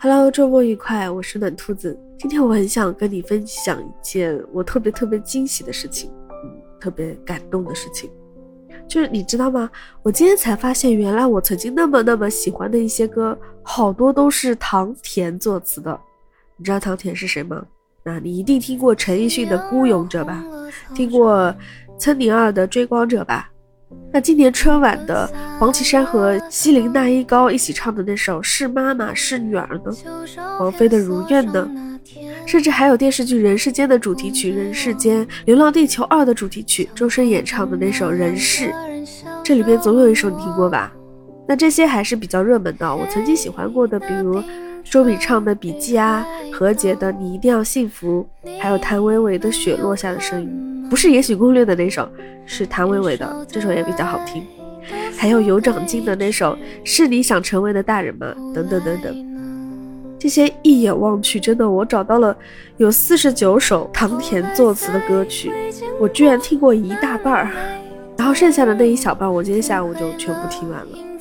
Hello，周末愉快，我是暖兔子。今天我很想跟你分享一件我特别特别惊喜的事情，嗯，特别感动的事情，就是你知道吗？我今天才发现，原来我曾经那么那么喜欢的一些歌，好多都是唐田作词的。你知道唐田是谁吗？那你一定听过陈奕迅的《孤勇者》吧？听过岑宁儿的《追光者》吧？那今年春晚的黄绮珊和西林娜依高一起唱的那首《是妈妈是女儿》呢？王菲的《如愿》呢？甚至还有电视剧《人世间》的主题曲《人世间》，《流浪地球二》的主题曲，周深演唱的那首《人世》，这里边总有一首你听过吧？那这些还是比较热门的，我曾经喜欢过的，比如周笔畅的《笔记》啊，何洁的《你一定要幸福》，还有谭维维的《雪落下的声音》。不是《延禧攻略》的那首，是谭维维的，这首也比较好听。还有有长进的那首《是你想成为的大人吗》等等等等。这些一眼望去，真的我找到了有四十九首唐田作词的歌曲，我居然听过一大半儿，然后剩下的那一小半，我今天下午就全部听完了。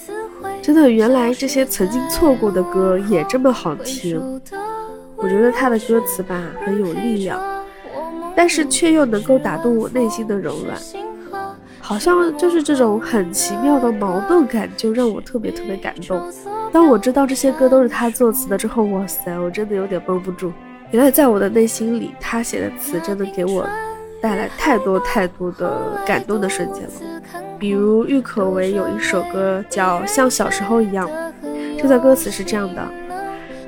真的，原来这些曾经错过的歌也这么好听。我觉得他的歌词吧很有力量。但是却又能够打动我内心的柔软，好像就是这种很奇妙的矛盾感，就让我特别特别感动。当我知道这些歌都是他作词的之后，哇塞，我真的有点绷不住。原来在我的内心里，他写的词真的给我带来太多太多的感动的瞬间了。比如郁可唯有一首歌叫《像小时候一样》，这段歌词是这样的：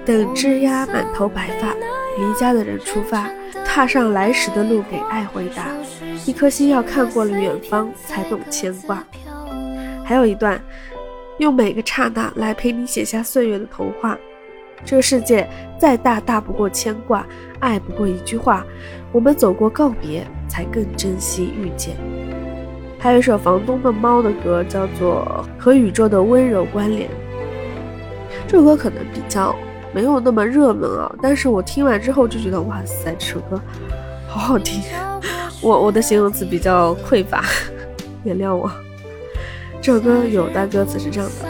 等枝桠满头白发，离家的人出发。踏上来时的路，给爱回答。一颗心要看过了远方，才懂牵挂。还有一段，用每个刹那来陪你写下岁月的童话。这个世界再大，大不过牵挂；爱不过一句话。我们走过告别，才更珍惜遇见。还有一首房东的猫的歌，叫做《和宇宙的温柔关联》。这首歌可能比较。没有那么热门啊，但是我听完之后就觉得哇塞，这首歌好好听。我我的形容词比较匮乏，原谅我。这首歌有段歌词是这样的：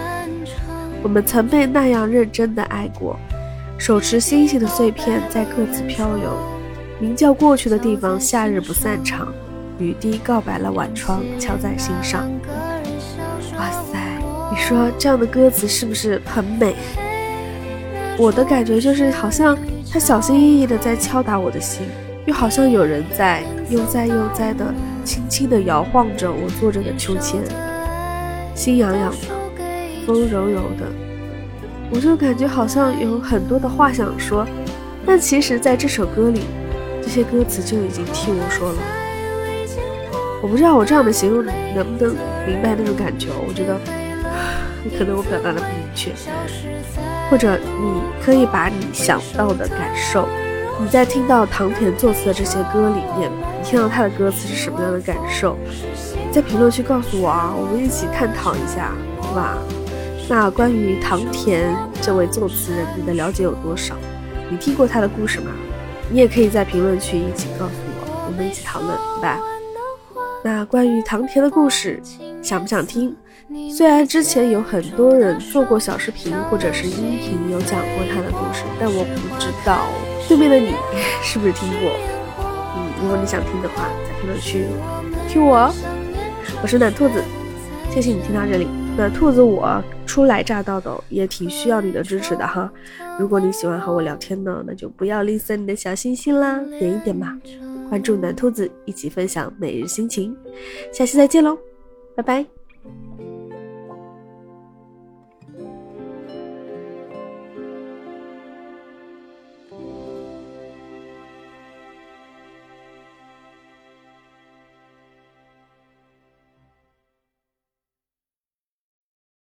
我们曾被那样认真的爱过，手持星星的碎片在各自飘游，名叫过去的地方，夏日不散场，雨滴告白了晚窗，敲在心上。哇塞，你说这样的歌词是不是很美？我的感觉就是，好像他小心翼翼的在敲打我的心，又好像有人在悠哉悠哉的、轻轻的摇晃着我坐着的秋千，心痒痒的，风柔柔的，我就感觉好像有很多的话想说，但其实在这首歌里，这些歌词就已经替我说了。我不知道我这样的形容能不能明白那种感觉，我觉得可能我表达的不明确。或者你可以把你想到的感受，你在听到唐田作词的这些歌里面，你听到他的歌词是什么样的感受？在评论区告诉我啊，我们一起探讨一下，好吧？那关于唐田这位作词人，你的了解有多少？你听过他的故事吗？你也可以在评论区一起告诉我，我们一起讨论，好吧？那关于唐田的故事，想不想听？虽然之前有很多人做过小视频或者是音频有讲过他的故事，但我不知道对面的你是不是听过。嗯，如果你想听的话，在评论区听我。我是暖兔子，谢谢你听到这里。暖兔子我初来乍到的，也挺需要你的支持的哈。如果你喜欢和我聊天呢，那就不要吝啬你的小心心啦，点一点吧。关注暖兔子，一起分享每日心情。下期再见喽，拜拜。